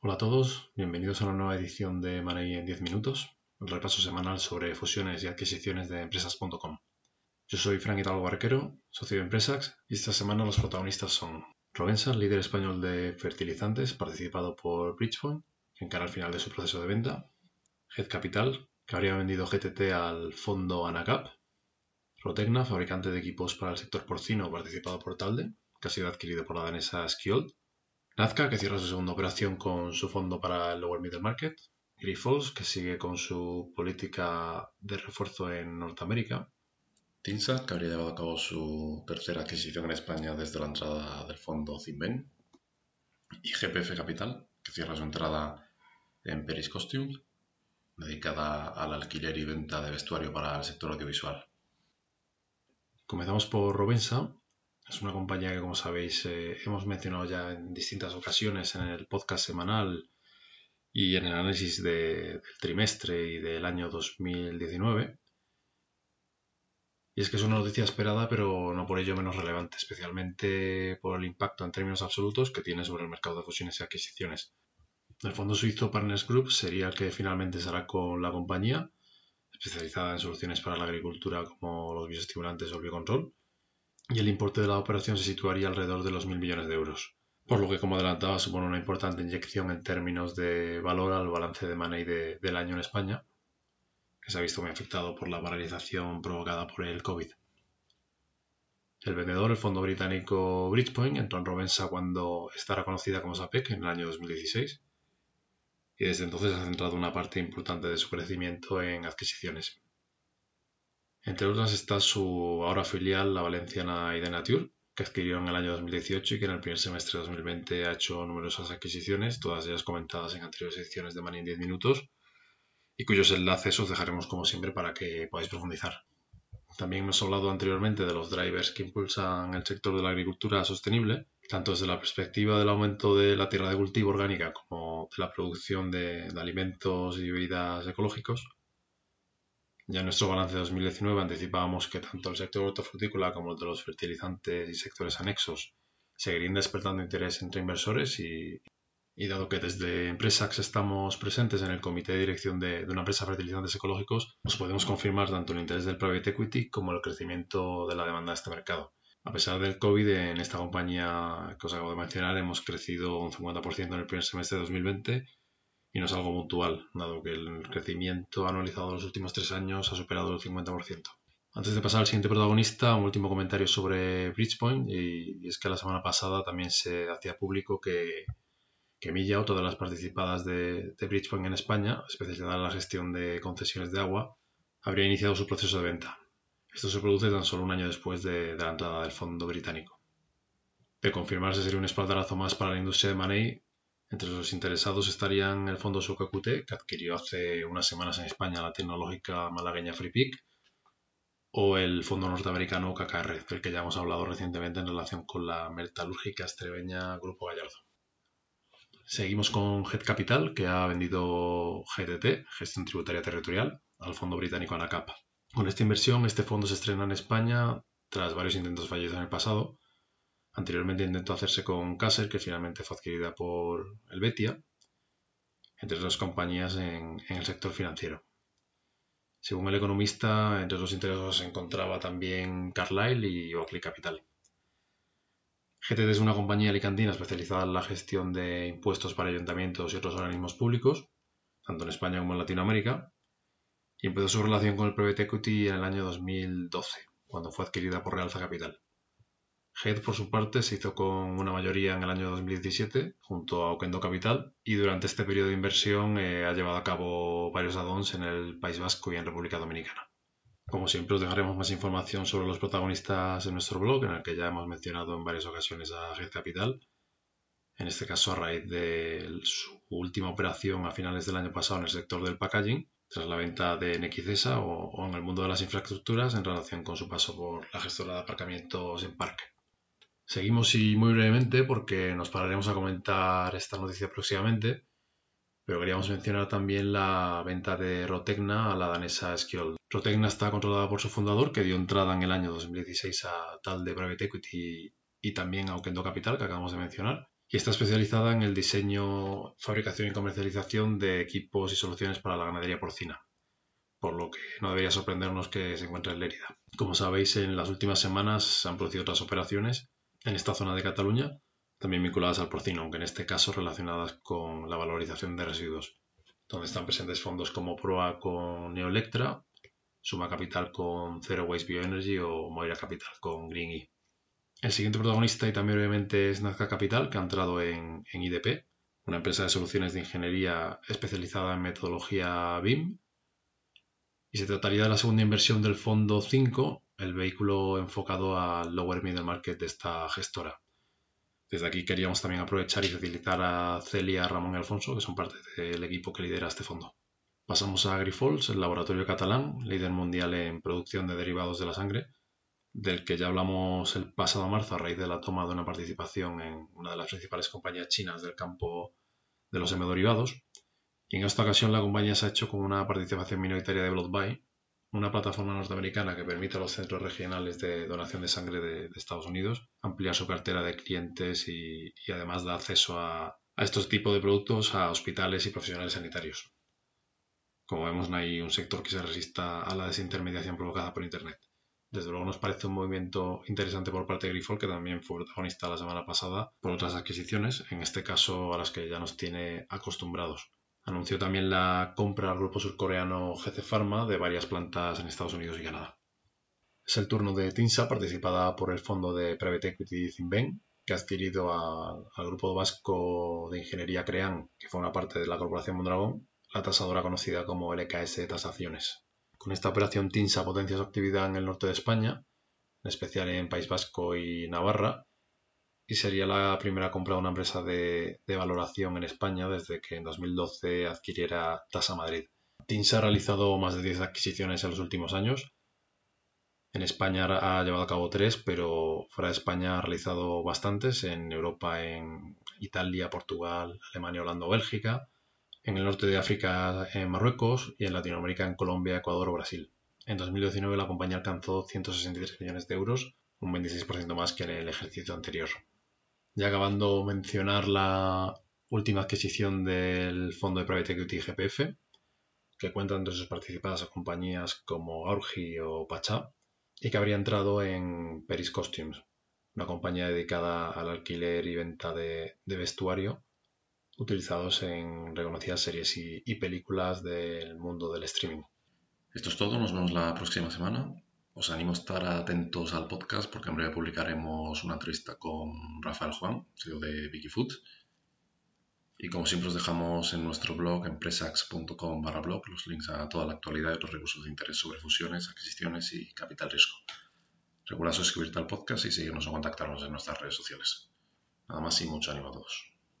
Hola a todos, bienvenidos a una nueva edición de Money en 10 minutos, el repaso semanal sobre fusiones y adquisiciones de empresas.com. Yo soy Frank Hidalgo Barquero, socio de Empresax, y esta semana los protagonistas son Rovensa, líder español de fertilizantes, participado por Bridgepoint, que encara el final de su proceso de venta, Head Capital, que habría vendido GTT al fondo Anacap, Rotecna, fabricante de equipos para el sector porcino, participado por Talde, que ha sido adquirido por la danesa Skjold, Nazca, que cierra su segunda operación con su fondo para el Lower Middle Market. Grifols, que sigue con su política de refuerzo en Norteamérica. Tinsa, que habría llevado a cabo su tercera adquisición en España desde la entrada del fondo Zinben. Y GPF Capital, que cierra su entrada en Peris Costumes, dedicada al alquiler y venta de vestuario para el sector audiovisual. Comenzamos por Robensa, es una compañía que, como sabéis, eh, hemos mencionado ya en distintas ocasiones en el podcast semanal y en el análisis del trimestre y del año 2019. Y es que es una noticia esperada, pero no por ello menos relevante, especialmente por el impacto en términos absolutos que tiene sobre el mercado de fusiones y adquisiciones. El fondo suizo Partners Group sería el que finalmente será con la compañía, especializada en soluciones para la agricultura como los bioestimulantes o el biocontrol, y el importe de la operación se situaría alrededor de los mil millones de euros, por lo que como adelantaba supone una importante inyección en términos de valor al balance de money del año en España, que se ha visto muy afectado por la paralización provocada por el COVID. El vendedor, el fondo británico Bridgepoint, entró en Rovensa cuando estará conocida como SAPEC en el año 2016 y desde entonces ha centrado una parte importante de su crecimiento en adquisiciones. Entre otras está su ahora filial, la valenciana Idenature, que adquirió en el año 2018 y que en el primer semestre de 2020 ha hecho numerosas adquisiciones, todas ellas comentadas en anteriores ediciones de Money en 10 minutos, y cuyos enlaces os dejaremos como siempre para que podáis profundizar. También hemos hablado anteriormente de los drivers que impulsan el sector de la agricultura sostenible, tanto desde la perspectiva del aumento de la tierra de cultivo orgánica como de la producción de alimentos y bebidas ecológicos, ya en nuestro balance de 2019 anticipábamos que tanto el sector hortofrutícola como el de los fertilizantes y sectores anexos seguirían despertando interés entre inversores y, dado que desde Empresax estamos presentes en el comité de dirección de, de, una empresa de fertilizantes ecológicos, nos podemos confirmar tanto el interés del private equity como el crecimiento de la demanda de este mercado. A pesar del COVID, en esta compañía que os acabo de mencionar hemos crecido un 50% en el primer semestre de 2020 y no es algo puntual, dado que el crecimiento anualizado de los últimos tres años ha superado el 50%. Antes de pasar al siguiente protagonista, un último comentario sobre Bridgepoint, y, es que la semana pasada también se hacía público que, que Milla, otra de las participadas de, de Bridgepoint en España, especializada en la gestión de concesiones de agua, habría iniciado su proceso de venta. Esto se produce tan solo un año después de, de la entrada del fondo británico. De confirmarse sería un espaldarazo más para la industria de Money entre los interesados estarían el fondo Suco que adquirió hace unas semanas en España la tecnológica malagueña FreePick, o el fondo norteamericano KKR, del que ya hemos hablado recientemente en relación con la metalúrgica estrebeña Grupo Gallardo. Seguimos con Head Capital, que ha vendido GTT, Gestión Tributaria Territorial, al fondo británico ANACAP. Con esta inversión, este fondo se estrena en España tras varios intentos fallidos en el pasado Anteriormente intentó hacerse con Caser, que finalmente fue adquirida por Helvetia, entre otras compañías en, el sector financiero. Según el economista, entre los interesados se encontraba también Carlyle y Oakley Capital. GTD es una compañía alicantina especializada en la gestión de impuestos para ayuntamientos y otros organismos públicos, tanto en España como en Latinoamérica, y empezó su relación con el private equity en el año 2012, cuando fue adquirida por Realza Capital. Head, por su parte, se hizo con una mayoría en el año 2017 junto a Oquendo Capital y durante este periodo de inversión eh, ha llevado a cabo varios add-ons en el País Vasco y en República Dominicana. Como siempre, os dejaremos más información sobre los protagonistas en nuestro blog, en el que ya hemos mencionado en varias ocasiones a Head Capital, en este caso a raíz de su última operación a finales del año pasado en el sector del packaging, tras la venta de NXCESA o, o en el mundo de las infraestructuras en relación con su paso por la gestora de aparcamientos en parque. Seguimos y muy brevemente porque nos pararemos a comentar esta noticia próximamente, pero queríamos mencionar también la venta de Rotecna a la danesa Skjold. Rotecna está controlada por su fundador, que dio entrada en el año 2016 a tal de Private Equity y también a Okendo Capital, que acabamos de mencionar. y está especializada en el diseño, fabricación y comercialización de equipos y soluciones para la ganadería porcina, por lo que no debería sorprendernos que se encuentre en Lérida. Como sabéis, en las últimas semanas se han producido otras operaciones en esta zona de Cataluña, también vinculadas al porcino, aunque en este caso relacionadas con la valorización de residuos, donde están presentes fondos como Proa con Neoelectra, Suma Capital con Zero Waste Bioenergy o Moira Capital con Green E. El siguiente protagonista y también obviamente es Nazca Capital, que ha entrado en, IDP, una empresa de soluciones de ingeniería especializada en metodología BIM. Y se trataría de la segunda inversión del fondo 5, el vehículo enfocado al lower middle market de esta gestora. Desde aquí queríamos también aprovechar y facilitar a Celia, Ramón y Alfonso, que son parte del equipo que lidera este fondo. Pasamos a Grifols, el laboratorio catalán, líder mundial en producción de derivados de la sangre, del que ya hablamos el pasado marzo a raíz de la toma de una participación en una de las principales compañías chinas del campo de los hemoderivados. Y en esta ocasión la compañía se ha hecho con una participación minoritaria de BloodBuy, una plataforma norteamericana que permite a los centros regionales de donación de sangre de, Estados Unidos ampliar su cartera de clientes y, además da acceso a, a estos tipos de productos a hospitales y profesionales sanitarios. Como vemos, no hay un sector que se resista a la desintermediación provocada por Internet desde luego nos parece un movimiento interesante por parte de Grifol, que también fue protagonista la semana pasada por otras adquisiciones, en este caso a las que ya nos tiene acostumbrados. Anunció también la compra al grupo surcoreano GC Pharma de varias plantas en Estados Unidos y Canadá. Es el turno de Tinsa, participada por el fondo de Private Equity Zinben, que ha adquirido al grupo vasco de ingeniería CREAN, que fue una parte de la corporación Mondragón, la tasadora conocida como LKS Tasaciones. Con esta operación TINSA potencia su actividad en el norte de España, en especial en País Vasco y Navarra, y sería la primera compra de una empresa de, valoración en España desde que en 2012 adquiriera Tasa Madrid. TINSA ha realizado más de 10 adquisiciones en los últimos años. En España ha llevado a cabo tres, pero fuera de España ha realizado bastantes. En Europa, en Italia, Portugal, Alemania, Holanda o Bélgica en el norte de África en Marruecos y en Latinoamérica en Colombia, Ecuador o Brasil. En 2019 la compañía alcanzó 163 millones de euros, un 26% más que en el ejercicio anterior. Ya acabando mencionar la última adquisición del fondo de Private Equity GPF, que cuenta entre sus participadas a compañías como Aurgi o Pachá, y que habría entrado en Peris Costumes, una compañía dedicada al alquiler y venta de vestuario utilizados en reconocidas series y, películas del mundo del streaming. Esto es todo, nos vemos la próxima semana. Os animo a estar atentos al podcast porque en breve publicaremos una entrevista con Rafael Juan, CEO de Vicky Food. Y como siempre os dejamos en nuestro blog empresax.com barra blog los links a toda la actualidad y otros recursos de interés sobre fusiones, adquisiciones y capital riesgo. Recuerda suscribirte al podcast y seguirnos o contactarnos en nuestras redes sociales. Nada más y mucho ánimo a todos.